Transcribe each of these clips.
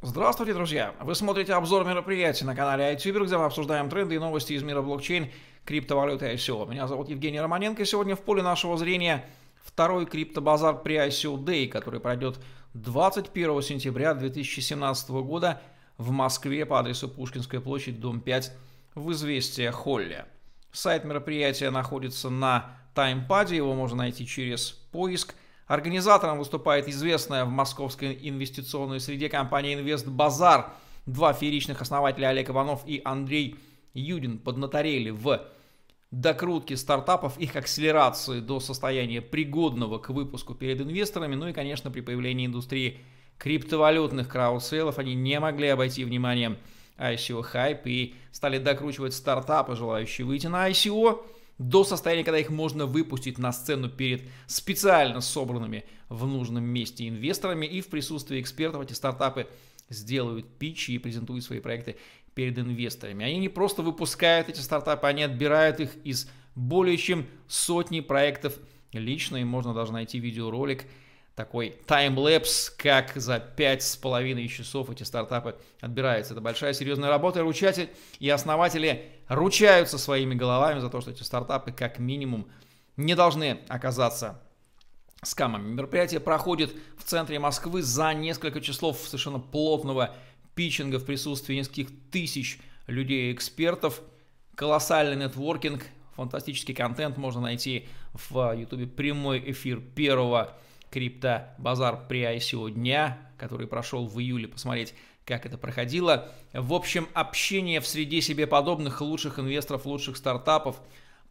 Здравствуйте, друзья! Вы смотрите обзор мероприятий на канале iTuber, где мы обсуждаем тренды и новости из мира блокчейн, криптовалюты и ICO. Меня зовут Евгений Романенко, и сегодня в поле нашего зрения второй криптобазар при ICO Day, который пройдет 21 сентября 2017 года в Москве по адресу Пушкинская площадь, дом 5 в Известия Холле. Сайт мероприятия находится на таймпаде, его можно найти через поиск – Организатором выступает известная в московской инвестиционной среде компания Инвест Базар. Два фееричных основателя Олег Иванов и Андрей Юдин поднаторели в докрутке стартапов, их акселерации до состояния пригодного к выпуску перед инвесторами, ну и, конечно, при появлении индустрии криптовалютных краудселлов они не могли обойти вниманием ICO хайп и стали докручивать стартапы, желающие выйти на ICO до состояния, когда их можно выпустить на сцену перед специально собранными в нужном месте инвесторами и в присутствии экспертов эти стартапы сделают питчи и презентуют свои проекты перед инвесторами. Они не просто выпускают эти стартапы, они отбирают их из более чем сотни проектов лично, и можно даже найти видеоролик, такой таймлэпс, как за пять с половиной часов эти стартапы отбираются. Это большая серьезная работа, ручатель и основатели ручаются своими головами за то, что эти стартапы как минимум не должны оказаться скамами. Мероприятие проходит в центре Москвы за несколько часов совершенно плотного питчинга в присутствии нескольких тысяч людей и экспертов. Колоссальный нетворкинг, фантастический контент можно найти в YouTube прямой эфир первого крипто-базар при ICO дня, который прошел в июле, посмотреть, как это проходило. В общем, общение в среде себе подобных лучших инвесторов, лучших стартапов,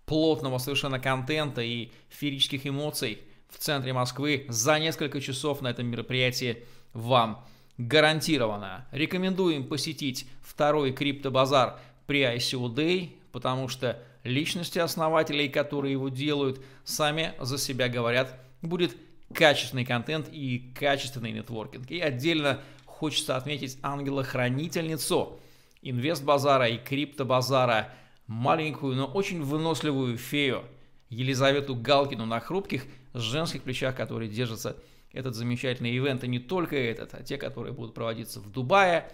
плотного совершенно контента и феерических эмоций в центре Москвы за несколько часов на этом мероприятии вам гарантировано. Рекомендуем посетить второй криптобазар при ICO Day, потому что личности основателей, которые его делают, сами за себя говорят, будет качественный контент и качественный нетворкинг. И отдельно хочется отметить ангела-хранительницу инвест-базара и крипто-базара, маленькую, но очень выносливую фею Елизавету Галкину на хрупких женских плечах, которые держатся этот замечательный ивент, и не только этот, а те, которые будут проводиться в Дубае,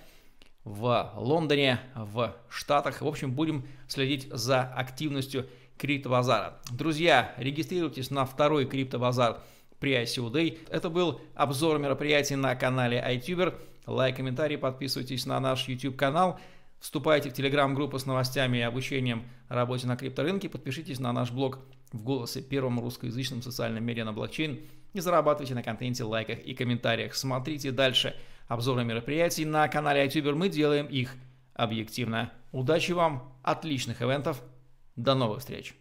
в Лондоне, в Штатах. В общем, будем следить за активностью криптобазара. Друзья, регистрируйтесь на второй криптобазар при ICO Day. Это был обзор мероприятий на канале iTuber. Лайк, комментарий, подписывайтесь на наш YouTube канал. Вступайте в телеграм-группу с новостями и обучением работе на крипторынке. Подпишитесь на наш блог в голосе первом русскоязычном социальном медиа на блокчейн. И зарабатывайте на контенте, лайках и комментариях. Смотрите дальше обзоры мероприятий на канале iTuber. Мы делаем их объективно. Удачи вам, отличных ивентов. До новых встреч!